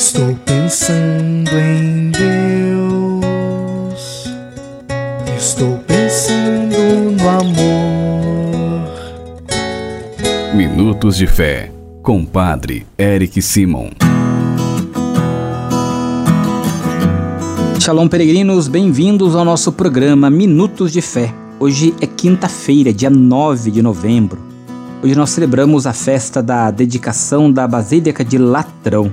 Estou pensando em Deus. Estou pensando no amor. Minutos de Fé, com Padre Eric Simon. Shalom, peregrinos, bem-vindos ao nosso programa Minutos de Fé. Hoje é quinta-feira, dia 9 de novembro. Hoje nós celebramos a festa da dedicação da Basílica de Latrão.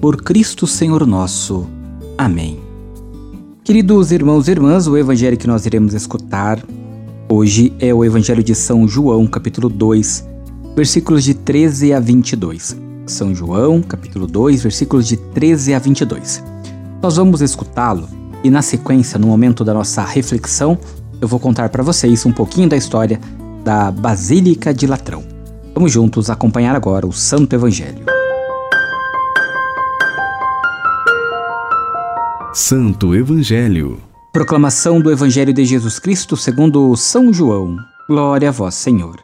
Por Cristo Senhor nosso. Amém. Queridos irmãos e irmãs, o evangelho que nós iremos escutar hoje é o Evangelho de São João, capítulo 2, versículos de 13 a 22. São João, capítulo 2, versículos de 13 a 22. Nós vamos escutá-lo e, na sequência, no momento da nossa reflexão, eu vou contar para vocês um pouquinho da história da Basílica de Latrão. Vamos juntos acompanhar agora o Santo Evangelho. Santo Evangelho. Proclamação do Evangelho de Jesus Cristo segundo São João. Glória a vós, Senhor.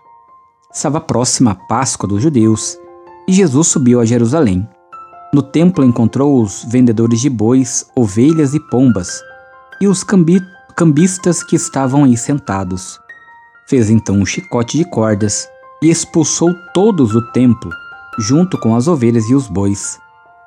Estava próxima a Páscoa dos judeus e Jesus subiu a Jerusalém. No templo encontrou os vendedores de bois, ovelhas e pombas e os cambi cambistas que estavam aí sentados. Fez então um chicote de cordas e expulsou todos do templo, junto com as ovelhas e os bois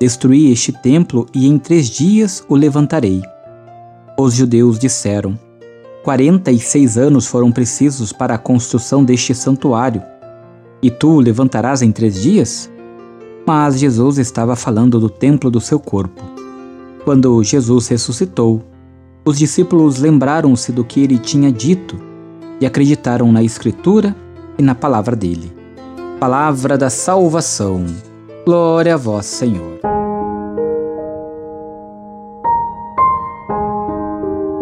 Destruí este templo e em três dias o levantarei. Os judeus disseram: Quarenta e seis anos foram precisos para a construção deste santuário, e tu o levantarás em três dias? Mas Jesus estava falando do templo do seu corpo. Quando Jesus ressuscitou, os discípulos lembraram-se do que ele tinha dito e acreditaram na Escritura e na palavra dele. Palavra da salvação. Glória a vós, Senhor.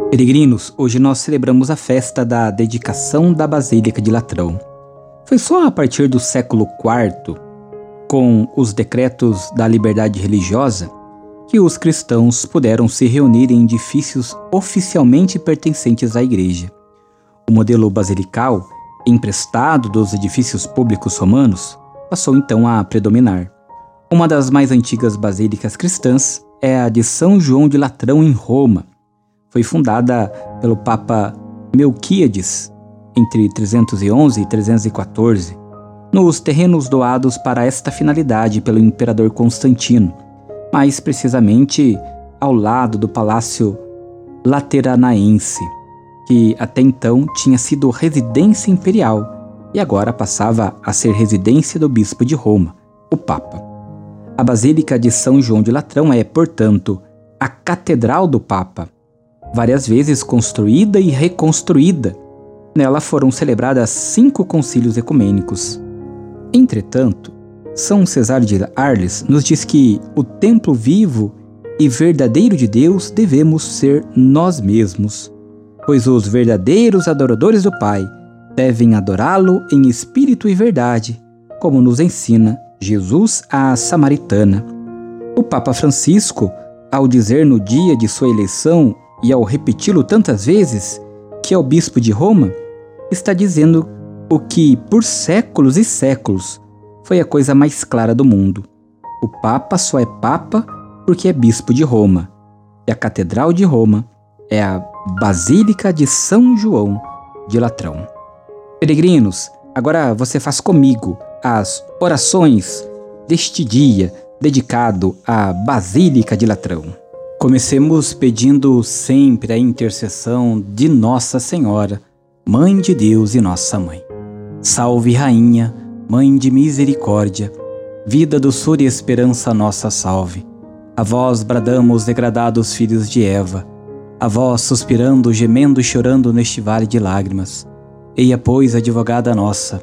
Peregrinos, hoje nós celebramos a festa da dedicação da Basílica de Latrão. Foi só a partir do século IV, com os decretos da liberdade religiosa, que os cristãos puderam se reunir em edifícios oficialmente pertencentes à Igreja. O modelo basilical, emprestado dos edifícios públicos romanos, passou então a predominar. Uma das mais antigas basílicas cristãs é a de São João de Latrão, em Roma. Foi fundada pelo Papa Melquíades entre 311 e 314, nos terrenos doados para esta finalidade pelo imperador Constantino, mais precisamente ao lado do Palácio Lateranaense, que até então tinha sido residência imperial e agora passava a ser residência do bispo de Roma, o Papa. A Basílica de São João de Latrão é, portanto, a Catedral do Papa, várias vezes construída e reconstruída. Nela foram celebradas cinco concílios ecumênicos. Entretanto, São Cesário de Arles nos diz que o templo vivo e verdadeiro de Deus devemos ser nós mesmos, pois os verdadeiros adoradores do Pai devem adorá-lo em espírito e verdade, como nos ensina Jesus à Samaritana. O Papa Francisco, ao dizer no dia de sua eleição e ao repeti-lo tantas vezes, que é o bispo de Roma, está dizendo o que, por séculos e séculos, foi a coisa mais clara do mundo. O Papa só é Papa porque é bispo de Roma. E a Catedral de Roma é a Basílica de São João de Latrão. Peregrinos, agora você faz comigo as orações deste dia dedicado à Basílica de Latrão. Comecemos pedindo sempre a intercessão de Nossa Senhora, Mãe de Deus e Nossa Mãe. Salve, Rainha, Mãe de Misericórdia, vida, doçura e esperança nossa salve. A vós bradamos, degradados filhos de Eva, a vós suspirando, gemendo e chorando neste vale de lágrimas. Eia, pois, advogada nossa,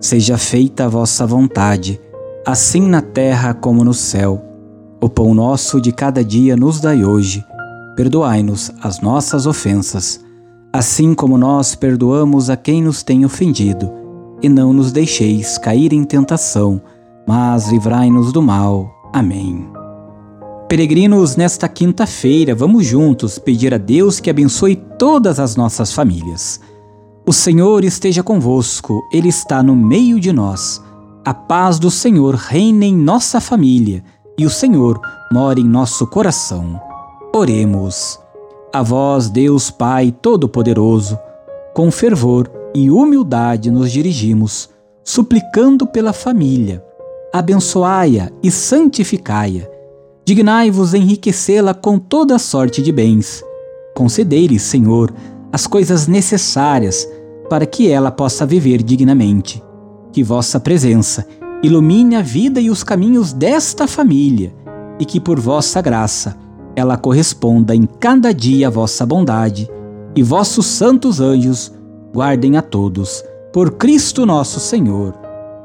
Seja feita a vossa vontade, assim na terra como no céu. O pão nosso de cada dia nos dai hoje. Perdoai-nos as nossas ofensas, assim como nós perdoamos a quem nos tem ofendido. E não nos deixeis cair em tentação, mas livrai-nos do mal. Amém. Peregrinos, nesta quinta-feira, vamos juntos pedir a Deus que abençoe todas as nossas famílias. O Senhor esteja convosco, Ele está no meio de nós. A paz do Senhor reina em nossa família e o Senhor mora em nosso coração. Oremos. A vós, Deus Pai Todo-Poderoso, com fervor e humildade nos dirigimos, suplicando pela família. Abençoai-a e santificai-a Dignai-vos enriquecê-la com toda sorte de bens. Concedei-lhe, Senhor, as coisas necessárias para que ela possa viver dignamente. Que vossa presença ilumine a vida e os caminhos desta família, e que por vossa graça ela corresponda em cada dia à vossa bondade, e vossos santos anjos guardem a todos, por Cristo nosso Senhor.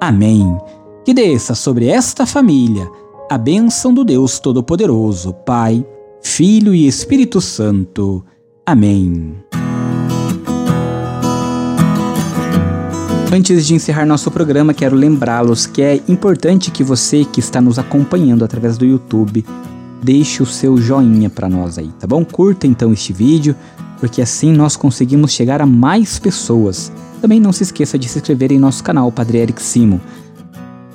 Amém. Que desça sobre esta família a bênção do Deus Todo-Poderoso, Pai, Filho e Espírito Santo. Amém. Antes de encerrar nosso programa, quero lembrá-los que é importante que você que está nos acompanhando através do YouTube deixe o seu joinha para nós aí, tá bom? Curta então este vídeo, porque assim nós conseguimos chegar a mais pessoas. Também não se esqueça de se inscrever em nosso canal Padre Eric Simo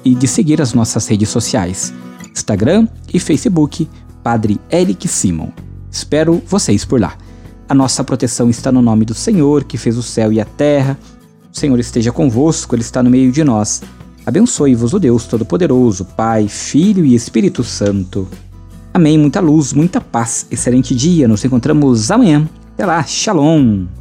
e de seguir as nossas redes sociais. Instagram e Facebook, Padre Eric Simon. Espero vocês por lá. A nossa proteção está no nome do Senhor, que fez o céu e a terra. O Senhor esteja convosco, Ele está no meio de nós. Abençoe-vos o Deus Todo-Poderoso, Pai, Filho e Espírito Santo. Amém. Muita luz, muita paz. Excelente dia. Nos encontramos amanhã. Até lá. Shalom.